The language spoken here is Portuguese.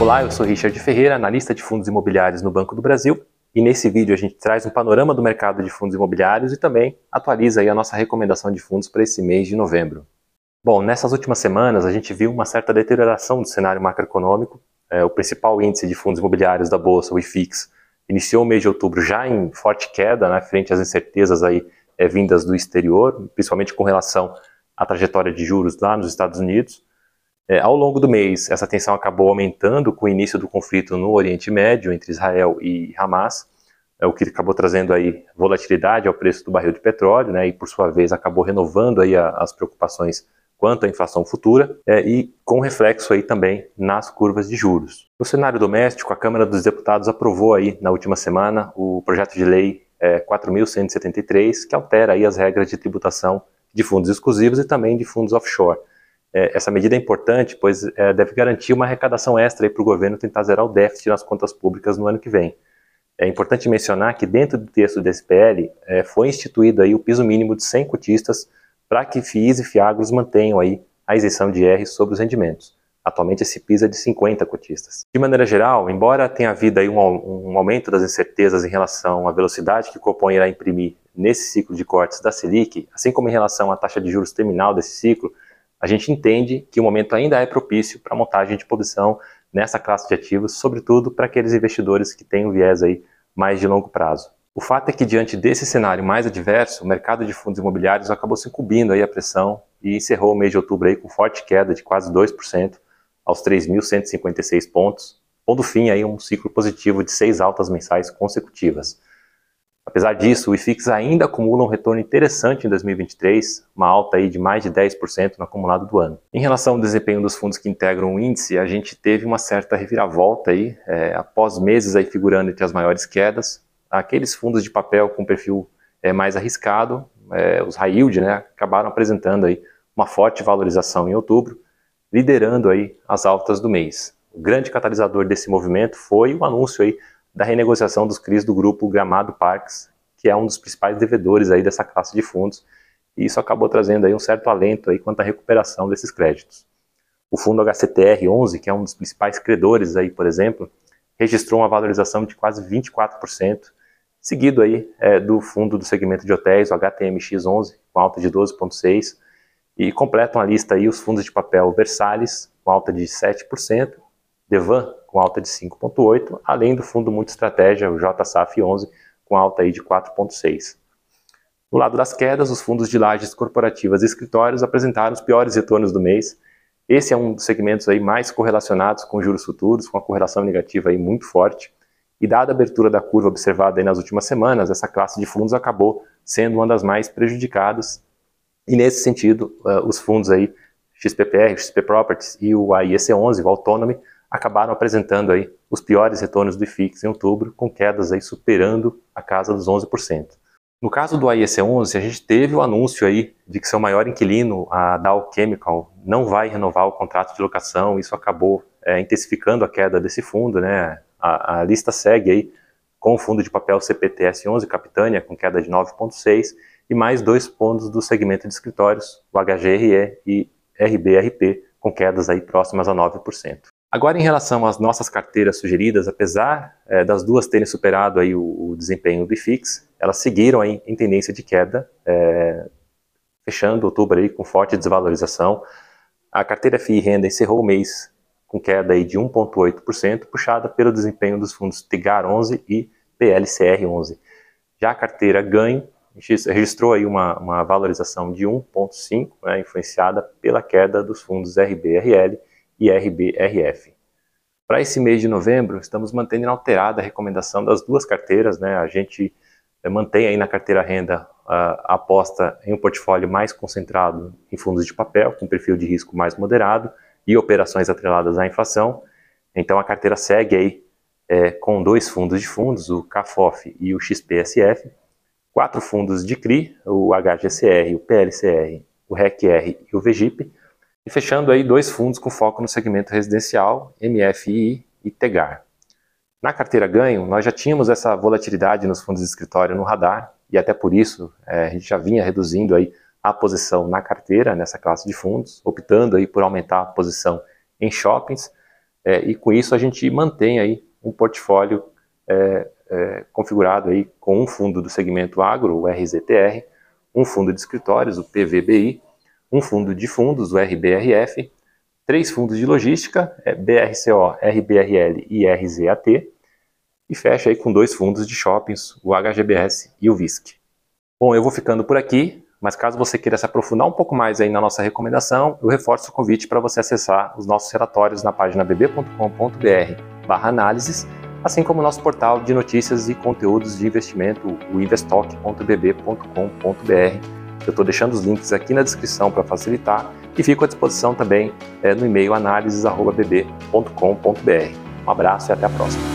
Olá, eu sou Richard Ferreira, analista de fundos imobiliários no Banco do Brasil, e nesse vídeo a gente traz um panorama do mercado de fundos imobiliários e também atualiza a nossa recomendação de fundos para esse mês de novembro. Bom, nessas últimas semanas a gente viu uma certa deterioração do cenário macroeconômico. É, o principal índice de fundos imobiliários da Bolsa, o IFIX, iniciou o mês de outubro já em forte queda, né, frente às incertezas aí é, vindas do exterior, principalmente com relação à trajetória de juros lá nos Estados Unidos. É, ao longo do mês, essa tensão acabou aumentando com o início do conflito no Oriente Médio entre Israel e Hamas, é o que acabou trazendo aí volatilidade ao preço do barril de petróleo, né, e por sua vez acabou renovando aí a, as preocupações quanto à inflação futura é, e com reflexo aí também nas curvas de juros. No cenário doméstico, a Câmara dos Deputados aprovou aí na última semana o projeto de lei é, 4.173, que altera aí as regras de tributação de fundos exclusivos e também de fundos offshore. É, essa medida é importante, pois é, deve garantir uma arrecadação extra para o governo tentar zerar o déficit nas contas públicas no ano que vem. É importante mencionar que dentro do texto desse PL é, foi instituído aí o piso mínimo de 100 cotistas para que FIIs e FIAGROS mantenham aí a isenção de IR sobre os rendimentos. Atualmente esse piso é de 50 cotistas. De maneira geral, embora tenha havido aí um, um aumento das incertezas em relação à velocidade que o Copom irá imprimir nesse ciclo de cortes da Selic, assim como em relação à taxa de juros terminal desse ciclo, a gente entende que o momento ainda é propício para montagem de posição nessa classe de ativos, sobretudo para aqueles investidores que têm um viés aí mais de longo prazo. O fato é que, diante desse cenário mais adverso, o mercado de fundos imobiliários acabou se incumbindo aí a pressão e encerrou o mês de outubro aí com forte queda de quase 2% aos 3.156 pontos, pondo fim aí a um ciclo positivo de seis altas mensais consecutivas. Apesar disso, o IFIX ainda acumula um retorno interessante em 2023, uma alta aí de mais de 10% no acumulado do ano. Em relação ao desempenho dos fundos que integram o índice, a gente teve uma certa reviravolta aí, é, após meses aí figurando entre as maiores quedas, aqueles fundos de papel com perfil é, mais arriscado, é, os high yield, né, acabaram apresentando aí uma forte valorização em outubro, liderando aí as altas do mês. O grande catalisador desse movimento foi o anúncio aí da renegociação dos CRIs do grupo Gramado Parks, que é um dos principais devedores aí dessa classe de fundos, e isso acabou trazendo aí um certo alento aí quanto à recuperação desses créditos. O fundo HCTR11, que é um dos principais credores aí, por exemplo, registrou uma valorização de quase 24%, seguido aí é, do fundo do segmento de hotéis, o HTMX11, com alta de 12,6%, e completam a lista aí os fundos de papel Versalhes, com alta de 7%, Devan, com alta de 5,8%, além do fundo multi-estratégia, o JSAF11, com alta aí de 4,6%. No lado das quedas, os fundos de lajes corporativas e escritórios apresentaram os piores retornos do mês. Esse é um dos segmentos aí mais correlacionados com juros futuros, com a correlação negativa aí muito forte. E dada a abertura da curva observada nas últimas semanas, essa classe de fundos acabou sendo uma das mais prejudicadas. E nesse sentido, uh, os fundos aí, XPPR, XP Properties e o AIEC11, o Autonomy, acabaram apresentando aí os piores retornos do IFIX em outubro, com quedas aí superando a casa dos 11%. No caso do AIEC11, a gente teve o anúncio aí de que seu maior inquilino, a Dow Chemical, não vai renovar o contrato de locação, isso acabou é, intensificando a queda desse fundo, né? A, a lista segue aí com o fundo de papel CPTS11 Capitânia, com queda de 9,6%, e mais dois fundos do segmento de escritórios, o HGRE e RBRP, com quedas aí próximas a 9%. Agora, em relação às nossas carteiras sugeridas, apesar é, das duas terem superado aí o, o, desempenho do IFIX, elas seguiram aí em tendência de queda, é, fechando outubro aí com forte desvalorização. A carteira FI Renda encerrou o mês com queda aí de 1,8%, puxada pelo desempenho dos fundos TIGAR 11 e PLCR 11. Já a carteira ganho registrou aí uma, uma valorização de 1,5%, né, influenciada pela queda dos fundos RBRL e RBRF. Para esse mês de novembro, estamos mantendo inalterada a recomendação das duas carteiras. Né? A gente eh, mantém aí na carteira renda a aposta em um portfólio mais concentrado em fundos de papel, com perfil de risco mais moderado, e operações atreladas à inflação. Então a carteira segue aí é, com dois fundos de fundos, o CAFOF e o XPSF, quatro fundos de CRI, o HGCR, o PLCR, o RECR e o VGIP, e fechando aí dois fundos com foco no segmento residencial, MFI e TEGAR. Na carteira ganho, nós já tínhamos essa volatilidade nos fundos de escritório no radar, e até por isso é, a gente já vinha reduzindo aí a posição na carteira, nessa classe de fundos, optando aí por aumentar a posição em shoppings. é, e com isso a gente mantém aí um portfólio é, é, configurado aí com um fundo do segmento agro, o RZTR, um fundo de escritórios, o PVBI, um fundo de fundos, o RBRF, três fundos de logística, é, BRCO, RBRL e RZAT, e fecha aí com dois fundos de shoppings, o HGBS e o VISC. Bom, eu vou ficando por aqui, mas caso você queira se aprofundar um pouco mais aí na nossa recomendação, eu reforço o convite para você acessar os nossos relatórios na página bb.com.br análises, assim como o nosso portal de notícias e conteúdos de investimento, o investock.bb.com.br. Eu estou deixando os links aqui na descrição para facilitar e fico à disposição também é, no e-mail análises.bb.com.br. Um abraço e até a próxima.